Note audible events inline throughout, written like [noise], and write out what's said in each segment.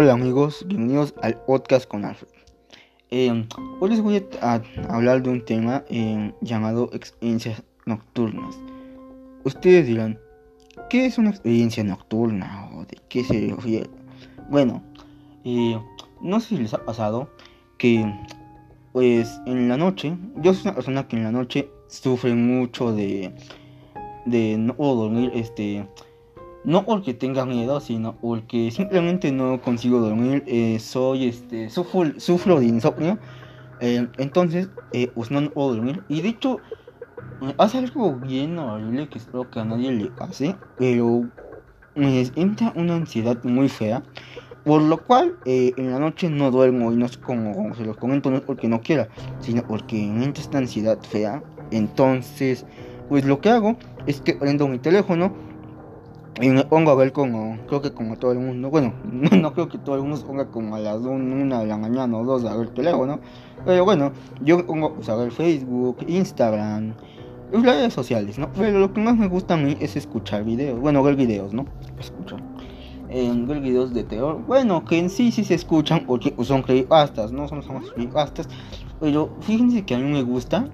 Hola amigos, bienvenidos al podcast con Alfred. Eh, hoy les voy a, hablar de un tema eh, llamado experiencias nocturnas. Ustedes dirán, ¿qué es una experiencia nocturna o de qué se refiere? Bueno, eh, no sé si les ha pasado que pues en la noche, yo soy una persona que en la noche sufre mucho de, de no dormir, este no porque tenga miedo, sino porque simplemente no consigo dormir. Eh, soy, este, sufro, sufro de insomnio. Eh, entonces, eh, pues no puedo dormir. Y de hecho, hace algo bien horrible que espero que a nadie le pase. Pero me entra una ansiedad muy fea. Por lo cual, en la noche no duermo. Y no es como, se los comento, no es porque no quiera, sino porque me entra esta ansiedad fea. Entonces, pues lo que hago es que prendo mi teléfono y me pongo a ver como, creo que como todo el mundo, bueno, [laughs] no, creo que todo el mundo se ponga como a las 1 de la mañana o 2 a ver el teléfono, pero bueno, yo pongo pues, a ver Facebook, Instagram, redes sociales, ¿no? Pero lo que más me gusta a mí es escuchar videos, bueno, ver videos, ¿no? Escuchar. En ver videos de terror, bueno, que en sí sí se escuchan porque son creepypastas, ¿no? Son, son creepypastas, pero fíjense que a mí me gusta,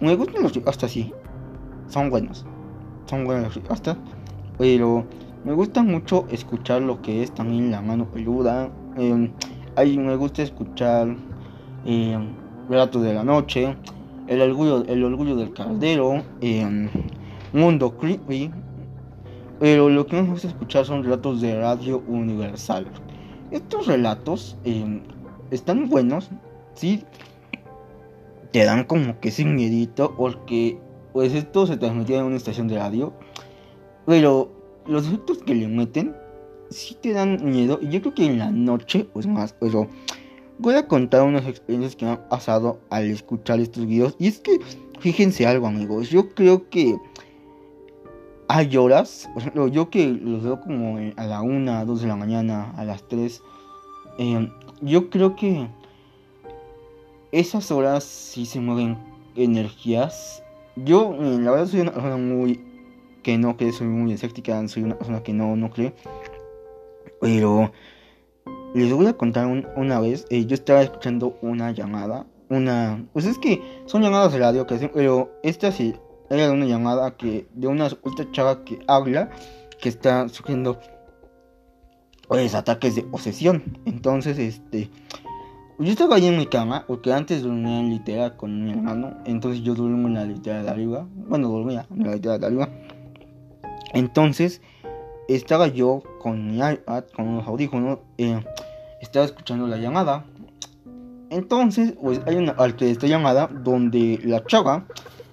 me gustan los creepypastas, sí, son buenos, son buenos los pero me gusta mucho escuchar lo que es también la mano peluda. Eh, ahí me gusta escuchar eh, Relatos de la Noche, El Orgullo, el orgullo del Caldero, eh, Mundo Creepy. Pero lo que más me gusta escuchar son relatos de Radio Universal. Estos relatos están buenos, sí, te dan como que sin miedito, porque pues esto se transmitía en una estación de radio pero los efectos que le meten sí te dan miedo. Y yo creo que en la noche, pues más, pero voy a contar unas experiencias que me han pasado al escuchar estos videos. Y es que, fíjense algo, amigos. Yo creo que hay horas, por yo que los veo como a la 1, 2 de la mañana, a las 3. Em, yo creo que esas horas sí se mueven energías. Yo, la verdad, soy una persona muy que no que soy muy escéptica, soy una persona que no, no cree. Pero les voy a contar una vez, eh, yo estaba escuchando una llamada, una... Pues es que son llamadas de radio, que pero esta sí era una llamada que de una supuesta chava que habla, que está sufriendo pues ataques de posesión. Entonces, este... Yo estaba ahí en mi cama, porque antes dormía en litera con mi hermano, entonces yo duermo en la litera de arriba, bueno, dormía en la litera de arriba. Entonces, estaba yo con mi iPad, con los audífonos, eh, estaba escuchando la llamada. Entonces, pues hay una parte de esta llamada donde la chava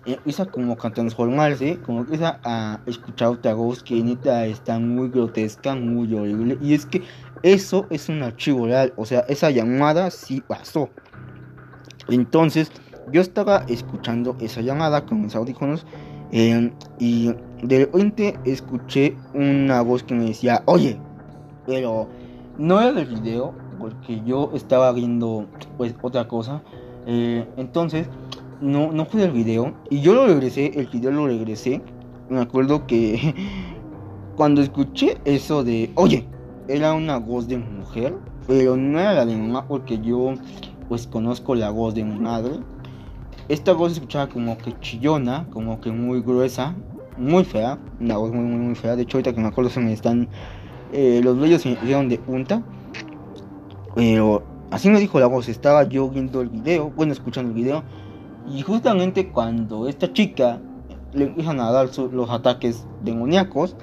empieza como a transformarse, como empieza a escuchar otra voz que neta está muy grotesca, muy horrible. Y es que eso es un archivo real, o sea, esa llamada sí pasó. Entonces, yo estaba escuchando esa llamada con mis audífonos eh, y de repente escuché una voz que me decía, oye, pero no era del video, porque yo estaba viendo pues otra cosa. Eh, entonces, no, no fue del video. Y yo lo regresé, el video lo regresé. Me acuerdo que [laughs] cuando escuché eso de, oye, era una voz de mujer, pero no era la de mamá, porque yo pues conozco la voz de mi madre. Esta voz se escuchaba como que chillona, como que muy gruesa, muy fea, una voz muy, muy, muy fea. De hecho, ahorita que me acuerdo se me están. Eh, los vellos se me hicieron de punta. Pero así me dijo la voz. Estaba yo viendo el video, bueno, escuchando el video. Y justamente cuando esta chica le empiezan a dar los ataques demoníacos,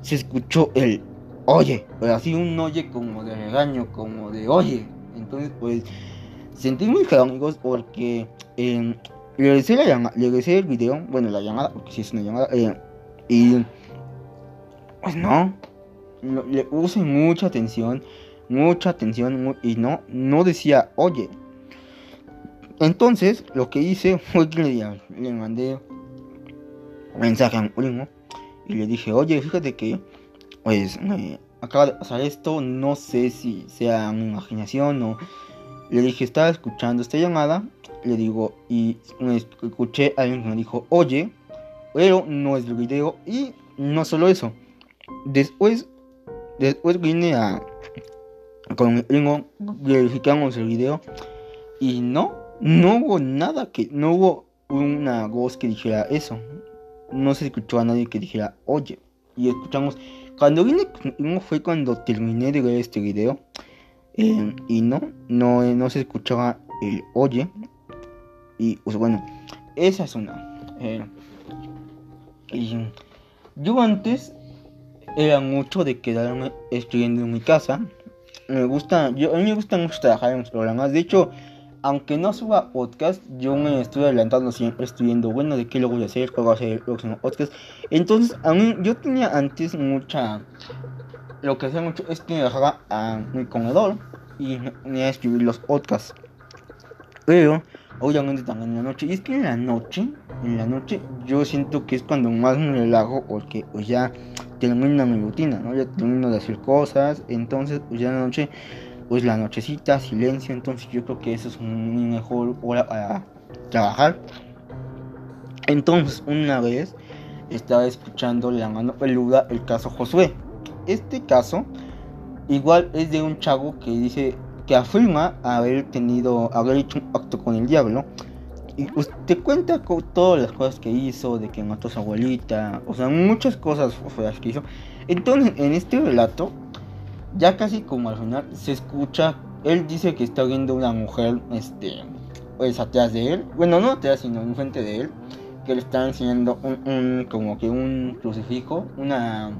se escuchó el oye, pero así un oye como de regaño, como de oye. Entonces, pues sentí muy feo, amigos, porque eh, regresé la llamada, le regresé el video, bueno, la llamada, porque si es una llamada, eh, y pues no, le puse mucha atención, mucha atención, y no, no decía, oye. Entonces, lo que hice fue que le, mandé un mensaje a mi primo y le dije, oye, fíjate que, pues, acaba de pasar esto, no sé si sea mi imaginación o le dije, estaba escuchando esta llamada. Le digo, y escuché a alguien que me dijo, oye, pero no es el video. Y no solo eso. Después, después vine a, con gringo, verificamos el video y no, no hubo nada que, no hubo una voz que dijera eso. No se escuchó a nadie que dijera, oye. Y escuchamos, cuando vine, fue cuando terminé de ver este video. Eh, y no, no, no se escuchaba el oye. Y pues bueno, esa es una. Eh, y yo antes era mucho de quedarme estudiando en mi casa. Me gusta, yo, a mí me gusta mucho trabajar en los programas. De hecho, aunque no suba podcast, yo me estoy adelantando siempre, estudiando, bueno, de qué lo voy a hacer, cuál va a ser el próximo podcast. Entonces, a mí, yo tenía antes mucha. Lo que hacía mucho es que bajaba a mi comedor y me a escribir los podcasts. Pero, obviamente también en la noche. Y es que en la noche, en la noche, yo siento que es cuando más me relajo porque pues, ya termino mi rutina, ¿no? Ya termino de hacer cosas. Entonces, pues ya en la noche pues la nochecita, silencio, entonces yo creo que eso es una mejor hora para trabajar. Entonces, una vez estaba escuchando La mano peluda el caso Josué. Este caso igual es de un chavo que dice que afirma haber tenido, haber hecho un acto con el diablo. Y usted te cuenta todas las cosas que hizo, de que mató a su abuelita, o sea, muchas cosas feas que hizo. Entonces, en este relato, ya casi como al final se escucha, él dice que está viendo una mujer, este, pues atrás de él, bueno, no atrás, sino enfrente de él, que le está enseñando un, como que un crucifijo, una,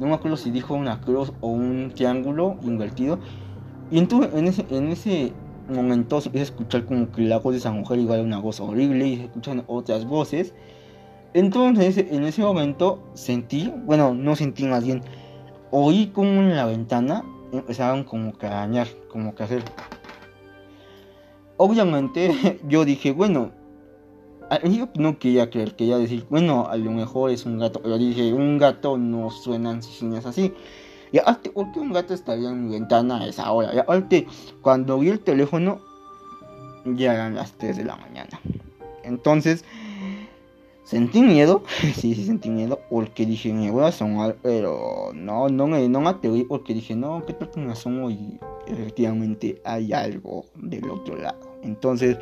no me acuerdo si dijo una cruz o un triángulo invertido, y entonces en ese, en ese momento se empieza a escuchar como que la voz de esa mujer igual una voz horrible y se escuchan otras voces. Entonces en ese momento sentí, bueno, no sentí más bien, oí como en la ventana empezaron como que a dañar, como que hacer. Obviamente [laughs] yo dije, bueno, yo no quería creer, quería decir, bueno, a lo mejor es un gato, pero dije, un gato no suena si es así. Y aparte, ¿por qué un gato estaría en mi ventana a esa hora? Y cuando vi el teléfono, ya eran las 3 de la mañana. Entonces, Sentí miedo, [laughs] sí, sí sentí miedo, porque dije, me voy a asomar, pero no, no me, no me atreví, porque dije, no, ¿qué tal que me asomo y efectivamente hay algo del otro lado? Entonces,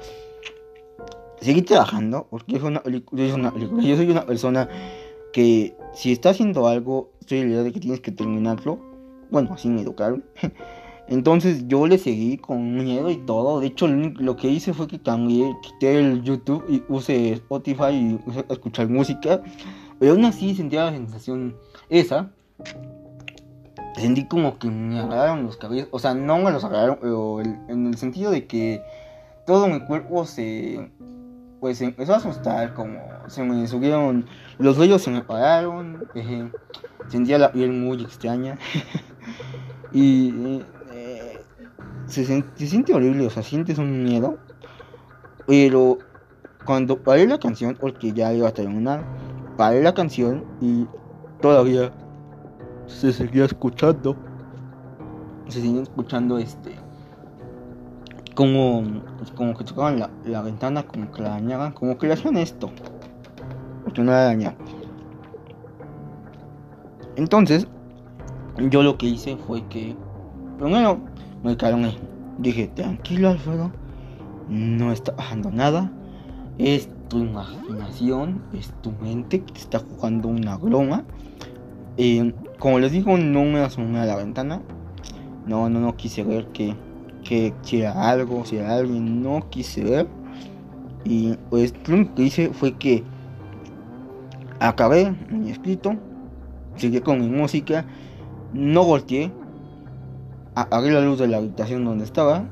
seguí trabajando, porque una, una yo soy una persona que si está haciendo algo, estoy la idea de que tienes que terminarlo, bueno, así me educaron. [laughs] Entonces yo le seguí con miedo y todo. De hecho, lo que hice fue que cambié, quité el YouTube y usé Spotify y usé escuchar música. Pero aún así sentía la sensación esa. Sentí como que me agarraron los cabellos. O sea, no me los agarraron, pero en el sentido de que todo mi cuerpo se. Pues se empezó a asustar, como se me subieron. Los vellos se me pararon. sentía la piel muy extraña. [laughs] y se, siente horrible, o sea, sientes un miedo. Pero cuando paré la canción, porque ya iba a terminar, paré la canción y todavía se seguía escuchando. Se seguía escuchando este. Como, como que tocaban la, la ventana, como que la dañaban, como que le hacían esto. Porque no la dañaban. Entonces, yo lo que hice fue que, primero, me calmé. Dije, tranquilo Alfredo, no está bajando nada. Es tu imaginación, es tu mente que te está jugando una broma. Eh, como les digo, no me asomé a la ventana. No, no, no quise ver que, que si era algo, si era alguien, no quise ver. Y pues lo que hice fue que acabé mi escrito, seguí con mi música, no volteé, apagué la luz de la habitación donde estaba,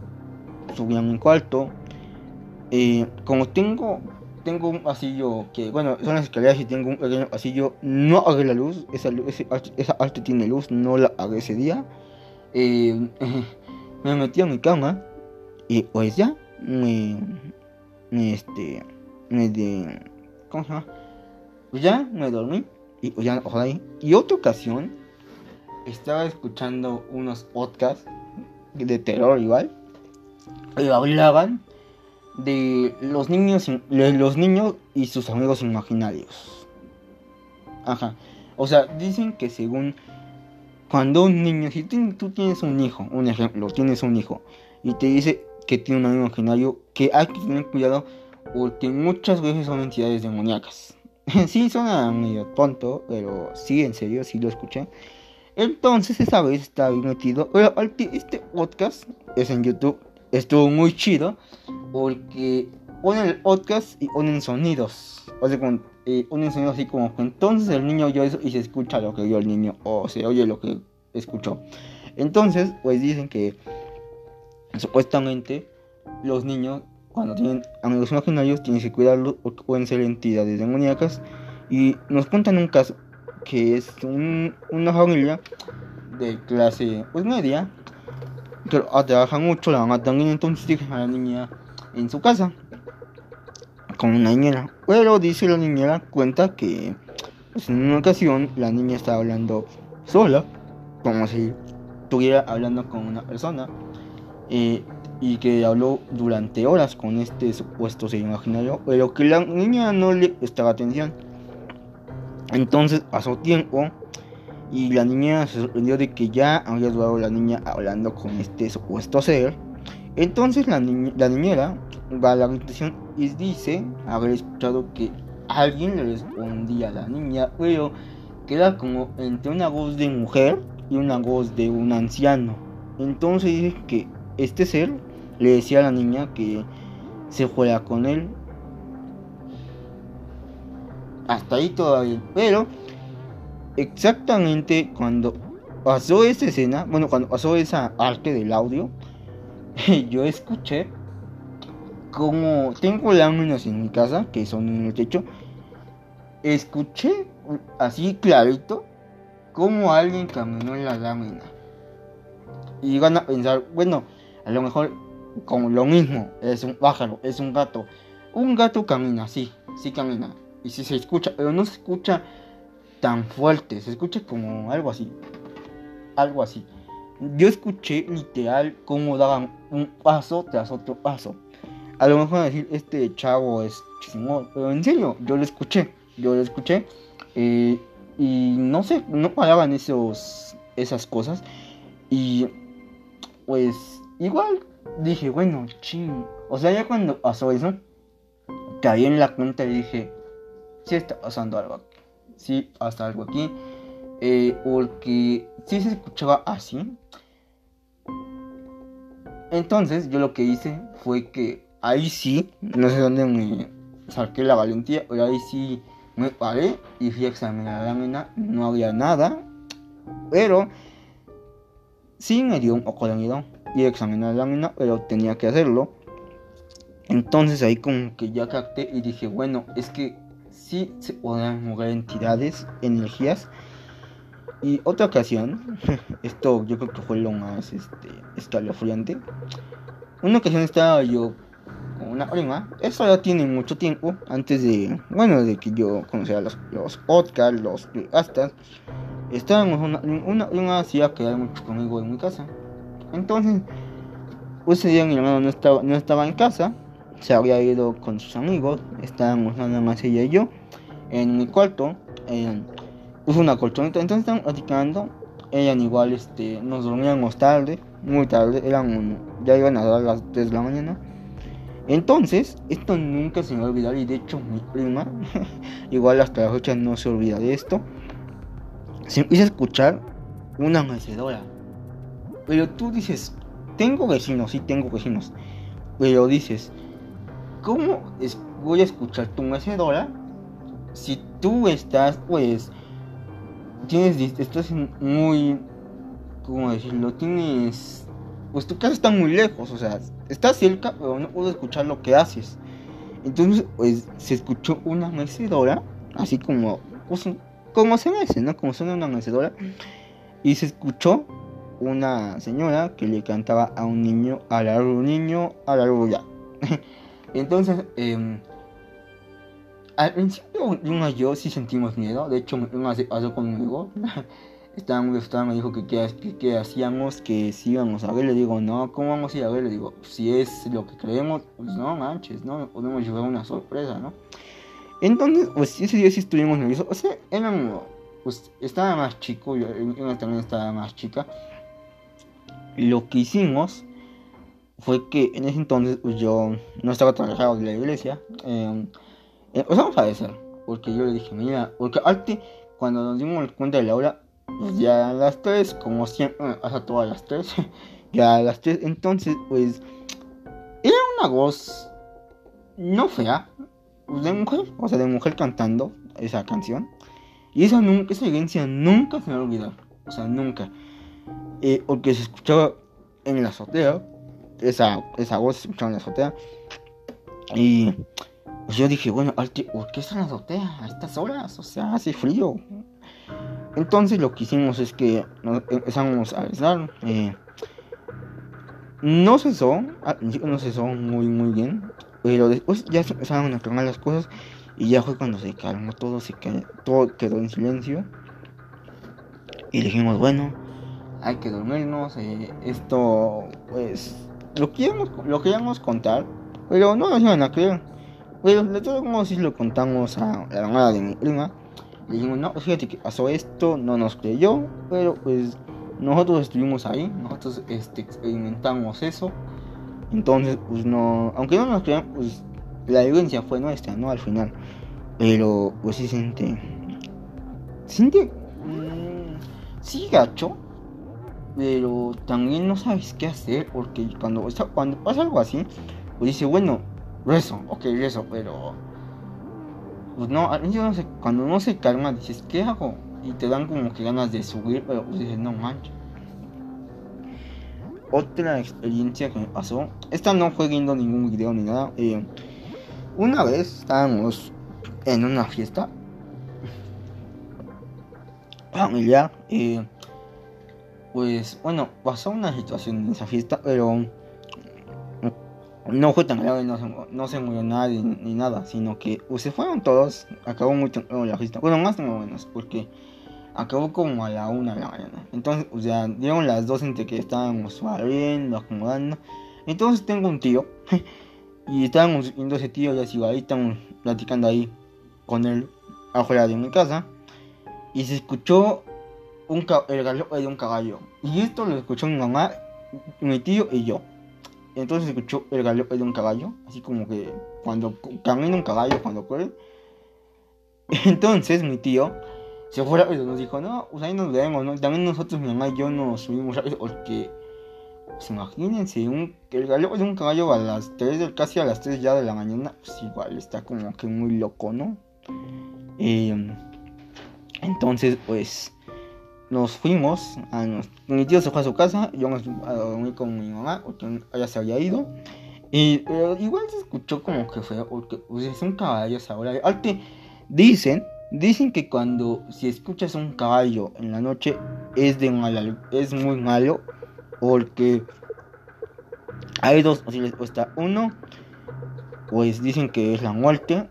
subí a mi cuarto. Eh, como tengo tengo un pasillo que, bueno, son las escaleras y tengo un pequeño pasillo, no apagué la luz, esa, esa arte tiene luz, no la apagué ese día. Eh, me metí a mi cama y pues ya, me, me este, me de, ¿cómo se llama? Pues ya me dormí y pues ya, ojalá. Y otra ocasión, estaba escuchando unos podcasts de terror igual. Y hablaban de los niños, los niños y sus amigos imaginarios. Ajá. O sea, dicen que según cuando un niño, si tú, tienes un hijo, un ejemplo, tienes un hijo y te dice que tiene un amigo imaginario, que hay que tener cuidado porque muchas veces son entidades demoníacas. [laughs] sí, suena medio tonto, pero sí, en serio, sí lo escuché. Entonces, esa vez estaba bien metido. Este podcast es en YouTube. Estuvo muy chido porque ponen el podcast y ponen sonidos. O sea, unen sonidos así como entonces el niño oyó eso y se escucha lo que oyó el niño o se oye lo que escuchó. Entonces, pues dicen que supuestamente los niños cuando tienen amigos imaginarios tienen que cuidarlos porque pueden ser entidades demoníacas. Y nos cuentan un caso que es una familia de clase pues media que trabaja mucho, la mamá también entonces a la niña en su casa con una niñera. Pero dice la niñera, cuenta que pues, en una ocasión la niña estaba hablando sola, como si estuviera hablando con una persona. Eh, y que habló durante horas con este supuesto ser imaginario, pero que la niña no le prestaba atención. Entonces pasó tiempo y la niña se sorprendió de que ya había durado la niña hablando con este supuesto ser. Entonces la, la niñera va a la habitación y dice haber escuchado que alguien le respondía a la niña, pero que era como entre una voz de mujer y una voz de un anciano. Entonces dice que este ser le decía a la niña que se fuera con él. Hasta ahí todavía. Pero exactamente cuando pasó esa escena, bueno, cuando pasó esa arte del audio, [laughs] yo escuché como tengo láminas en mi casa, que son en el techo, escuché así clarito como alguien caminó en la lámina. Y van a pensar, bueno, a lo mejor como lo mismo, es un pájaro, es un gato. Un gato camina, sí, sí camina. Y si se escucha, pero no se escucha tan fuerte, se escucha como algo así. Algo así. Yo escuché literal cómo daban un paso tras otro paso. A lo mejor decir, este chavo es chismón, pero en serio, yo lo escuché, yo lo escuché. Eh, y no sé, no paraban esos, esas cosas. Y pues igual dije, bueno, ching. O sea, ya cuando pasó eso, caí en la cuenta y dije, sí está pasando algo aquí. Sí pasa algo aquí. Eh, porque sí se escuchaba así. Entonces yo lo que hice fue que ahí sí, no sé dónde me saqué la valentía, pero ahí sí me paré y fui a examinar la lámina, no había nada, pero sí me dio un poco de miedo y examinar la lámina, pero tenía que hacerlo. Entonces ahí como que ya capté y dije, bueno, es que sí se podrán mover entidades, energías. Y otra ocasión, [laughs] esto yo creo que fue lo más este, escalofriante. Una ocasión estaba yo con una prima, eso ya tiene mucho tiempo, antes de, bueno, de que yo conociera los, los podcasts, los podcasts. Estábamos una, una, una hacía quedar mucho conmigo en mi casa. Entonces, ese día mi hermano no estaba, no estaba en casa, se había ido con sus amigos, estábamos nada más ella y yo en mi cuarto, eh, puso una colchoneta, entonces estaban platicando, ella igual este, nos dormíamos tarde, muy tarde, eran ya iban a dar las 3 de la mañana. Entonces, esto nunca se me va a olvidar y de hecho mi prima, [laughs] igual hasta la fecha no se olvida de esto, se empieza a escuchar una mecedora. Pero tú dices, tengo vecinos, sí tengo vecinos. Pero dices, ¿cómo voy a escuchar tu mecedora si tú estás, pues, tienes, estás muy, ¿cómo decirlo? Tienes, pues tu casa está muy lejos, o sea, estás cerca, pero no puedo escuchar lo que haces. Entonces, pues, se escuchó una mecedora, así como, pues, como se hace, ¿no? Como suena una mecedora. Y se escuchó una señora que le cantaba a un niño, a la un niño, a la ya. [laughs] Entonces, eh, al principio una yo sí sentimos miedo. De hecho, una se pasó conmigo. [laughs] Estaba muy asustada, me dijo que qué hacíamos, que si íbamos a ver. Le digo, no, ¿cómo vamos a ir a ver? Le digo, si es lo que creemos, pues no manches, no podemos llevar una sorpresa, ¿no? Entonces, pues ese día sí estuvimos nerviosos. O sea, eran pues estaba más chico, yo, también estaba más chica. Lo que hicimos fue que en ese entonces pues, yo no estaba trabajando de la iglesia. Eh, eh, vamos a decir, porque yo le dije, mira, porque antes cuando nos dimos cuenta de la hora, pues ya a las 3, como siempre, hasta todas las 3, [laughs] ya a las 3, entonces pues era una voz no fea, de mujer, o sea, de mujer cantando esa canción. Y esa, nunca, esa evidencia nunca se me va a o sea, nunca. Eh, porque se escuchaba en la azotea, esa, esa voz se escuchaba en la azotea. Y pues yo dije, bueno, ¿por qué está en la azotea a estas horas? O sea, hace frío. Entonces lo que hicimos es que nos empezamos a besar. Eh, no cesó, no cesó muy muy bien, pero después ya se empezaron a calmar las cosas y ya fue cuando se calmó todo, se quedó, todo quedó en silencio. Y dijimos, bueno, hay que dormirnos, eh, esto pues lo queríamos, lo queríamos contar, pero no nos iban a creer. Pero de todos modos si lo contamos a la hermana de mi prima. Le dijimos, no, fíjate que pasó esto, no nos creyó, pero pues nosotros estuvimos ahí, nosotros este, experimentamos eso. Entonces, pues no, aunque no nos crean, pues la evidencia fue nuestra, ¿no? Al final. Pero, pues sí siente. Siente. Mmm, sí, gacho. Pero también no sabes qué hacer. Porque cuando, cuando pasa algo así, pues dice, bueno, rezo, ok, rezo, pero. Pues no, no sé, cuando no se calma, dices, ¿qué hago? y te dan como que ganas de subir, pero pues dices, no manches. Otra experiencia que me pasó, esta no fue viendo ningún video ni nada. Eh, una vez estábamos en una fiesta familiar. Eh, pues bueno, pasó una situación en esa fiesta, pero no fue tan grave, no se, no se murió nadie ni, nada, sino que se fueron todos, acabó muy la fiesta, bueno, más o menos, porque acabó como a la una de la mañana. Entonces, o sea, dieron las dos entre que estábamos barriendo, acomodando. Entonces tengo un tío. [laughs] y estábamos viendo ese tío y así, ahí estamos platicando ahí con él afuera de mi casa. Y se escuchó un el galope de un caballo. Y esto lo escuchó mi mamá, mi tío y yo. Entonces escuchó el galope de un caballo. Así como que cuando camina un caballo, cuando corre. [laughs] Entonces mi tío se fue rápido, nos dijo, no, pues ahí nos vemos, ¿no? También nosotros, mi mamá y yo nos subimos rápido, porque, pues imagínense, un, el gallo de un caballo a las 3, casi a las 3 ya de la mañana, pues igual está como que muy loco, ¿no? Eh, entonces, pues, nos fuimos, a mi tío se fue a su casa, yo me dormí con mi mamá, porque ella se había ido. Y igual se escuchó como que fue, porque pues, es un caballo ahora. Arte, dicen Dicen que cuando si escuchas un caballo en la noche es de mal, es muy malo porque hay dos posibles respuestas. Uno, pues dicen que es la muerte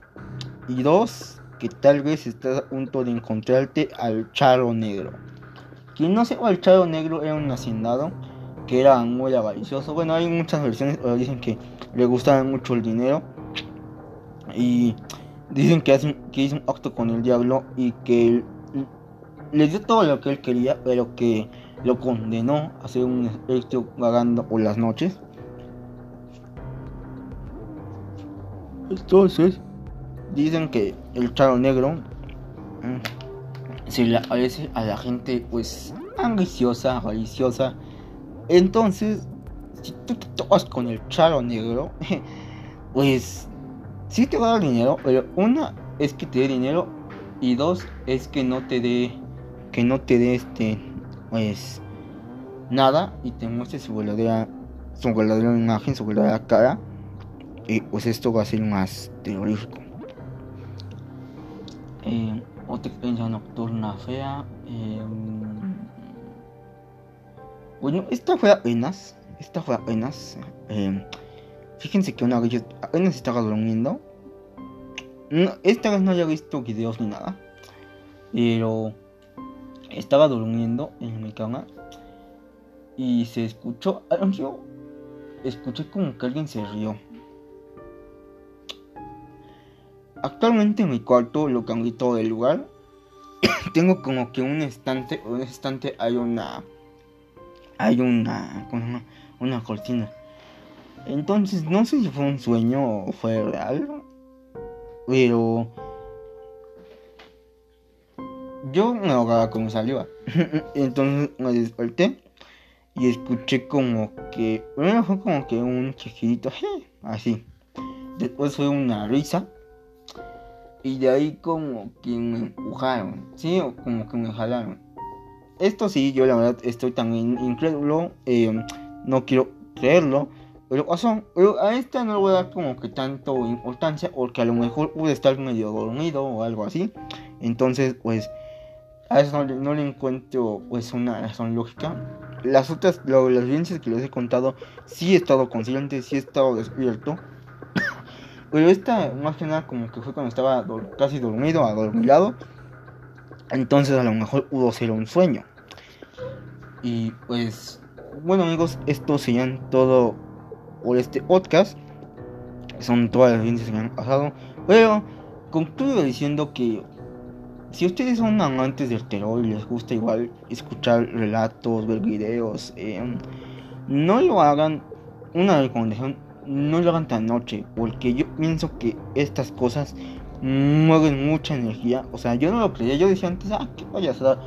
y dos, que tal vez estás a punto de encontrarte al charro negro. Quien no sepa, el charro negro era un hacendado que era muy avaricioso. Bueno, hay muchas versiones, pero dicen que le gustaba mucho el dinero y Dicen que, hizo un acto con el diablo y que le dio todo lo que él quería, pero que lo condenó a ser un espíritu vagando por las noches. Entonces, dicen que el charo negro mm, se le aparece a la gente pues ambiciosa, maliciosa. Entonces, si tú te topas con el charo negro, [laughs] pues sí te va a dar dinero, pero una es que te dé dinero y dos es que no te dé que no te dé este pues nada y te muestre su verdadera su verdadera imagen, su verdadera cara y pues esto va a ser más terrorífico. Eh, experiencia nocturna fea. Em, bueno, esta fue apenas. Esta fue apenas. Eh, Fíjense que una vez yo apenas estaba durmiendo. esta vez no había visto videos ni nada. Pero estaba durmiendo en mi cama. Y se escuchó. Yo escuché como que alguien se rió. Actualmente en mi cuarto lo cambié todo el lugar. [coughs] tengo como que un estante, ese estante hay una, hay una, ¿cómo se llama? Una cortina. Entonces, no sé si fue un sueño o fue real, pero yo me ahogaba con saliva. [laughs] Entonces me desperté y escuché como que, primero fue como que un chiquito, [laughs] así. Después fue una risa. Y de ahí como que me empujaron, ¿sí? O como que me jalaron. Esto sí, yo la verdad estoy también incrédulo. Eh, no quiero creerlo. Pero pasó. Pero a esta no le voy a dar como que tanto importancia. Porque a lo mejor pude estar medio dormido o algo así. Entonces, pues a eso no, le encuentro pues una razón lógica. Las otras, lo, las evidencias que les he contado, sí he estado consciente, sí he estado despierto. Pero esta, más que nada, como que fue cuando estaba casi dormido, adormilado. Entonces a lo mejor pudo ser un sueño. Y pues, bueno amigos, esto serían todo por este podcast. Son todas las evidencias que me han pasado. Pero concluyo diciendo que si ustedes son amantes del terror y les gusta igual escuchar relatos, ver videos, eh, no lo hagan, una recomendación, no lo hagan tan noche, porque yo pienso que estas cosas mueven mucha energía. O sea, yo no lo creía, yo decía antes, ah, qué payasada,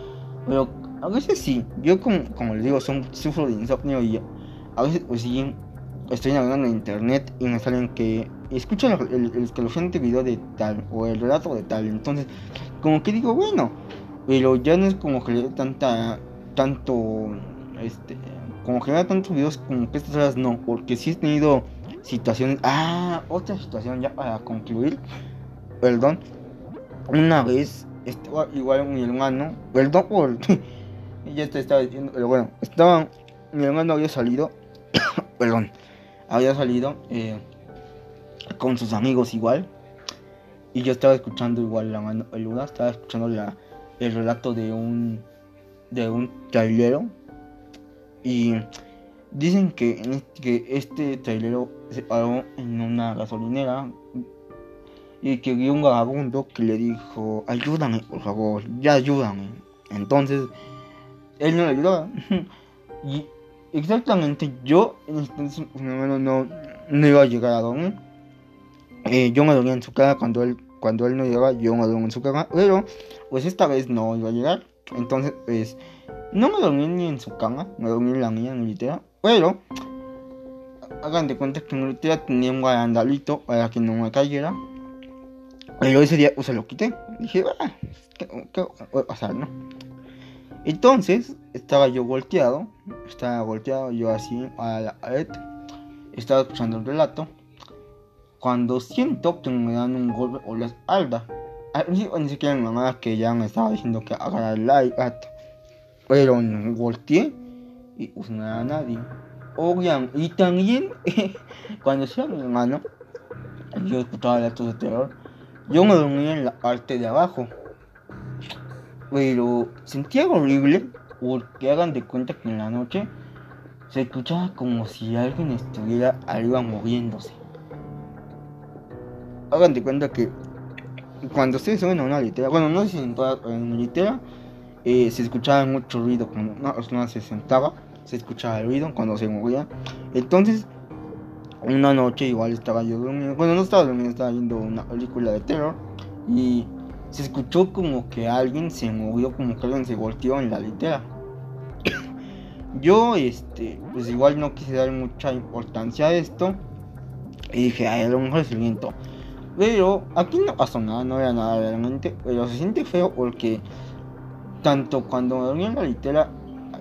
pero a veces sí, yo como, como les digo, son, sufro de insomnio y a veces pues sí, estoy navegando en internet y me salen que escuchan el, el, video de tal o el relato de tal. Entonces, como que digo, bueno, pero ya no es como que le tanta, tanto, este, como que da tantos videos como que estas horas no, porque si he tenido situaciones, ah, otra situación ya para concluir, perdón, una vez estaba igual mi hermano, perdón por, [laughs] ya te estaba diciendo, pero bueno, estaba, mi hermano había salido, [coughs] perdón, había salido eh, con sus amigos igual. Y yo estaba escuchando igual la mano peluda, estaba escuchando la, el relato de un de un trailero. Y dicen que, que este trailero se paró en una gasolinera y que vio un vagabundo que le dijo, ayúdame por favor, ya ayúdame. Entonces, él no le ayudaba. [laughs] y exactamente yo entonces no, no, no iba a llegar a dormir. Eh, yo me dormía en su casa cuando él, cuando él no llegaba, yo me dormía en su cama, pero pues esta vez no iba a llegar. Entonces, pues, no me dormí ni en su cama, me dormí en la mía, en mi litera, pero hagan de cuenta que mi litera tenía un barandalito para que no me cayera. Pero ese día pues, se lo quité. Dije, ah, ¿qué, qué a pasar, no? Entonces, estaba yo volteado, estaba volteado yo así a la pared, estaba escuchando el relato, cuando siento que me dan un golpe por la espalda. Al ni siquiera mi mamá que ya me estaba diciendo que agarrar el iPad, pero volteé y pues era nadie. Oigan, y también [laughs] cuando sea mi hermano, yo escuchaba relatos de terror, yo me dormía en la parte de abajo. Pero sentía horrible porque hagan de cuenta que en la noche se escuchaba como si alguien estuviera arriba moviéndose. Hagan de cuenta que cuando ustedes suben a una litera, bueno, no sé si en toda en litera, eh, se escuchaba mucho ruido cuando una se sentaba, se escuchaba el ruido cuando se movía. Entonces, una noche igual estaba yo durmiendo, bueno, no estaba durmiendo, estaba viendo una película de terror y se escuchó como que alguien se movió, como que alguien se volteó en la litera. [coughs] Yo, este, pues igual no quise dar mucha importancia a esto. Y dije, ay, a lo mejor es viento. Pero aquí no pasó nada, no era nada realmente. Pero se siente feo porque tanto cuando me dormía en la litera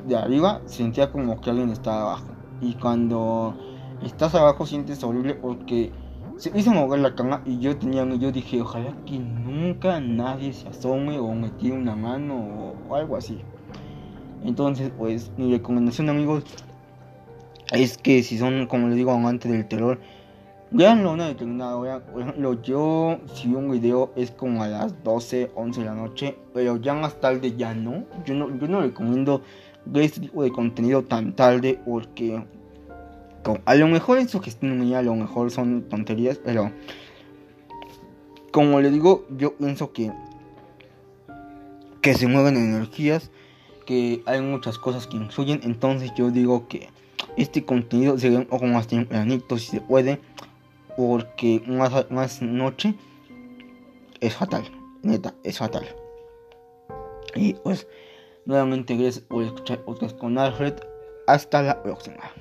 de arriba, sentía como que alguien estaba abajo. Y cuando estás abajo sientes horrible porque se hizo mover la cama y yo tenía yo dije ojalá que nunca nadie se asome o me tire una mano o, algo así entonces pues mi recomendación amigos es que si son como les digo amantes del terror veanlo una determinada hora. Por ejemplo yo si un video es como a las 12 11 de la noche pero ya más tarde ya no. Yo no yo no recomiendo ver este tipo de contenido tan tarde porque a lo mejor es sugestión a lo mejor son tonterías, pero como le digo, yo pienso que que se mueven energías, que hay muchas cosas que influyen. Entonces yo digo que este contenido se ve un poco más tempranito si se puede, porque más, más noche es fatal, neta, es fatal. Y pues, nuevamente gracias por escuchar otros con Alfred. Hasta la próxima.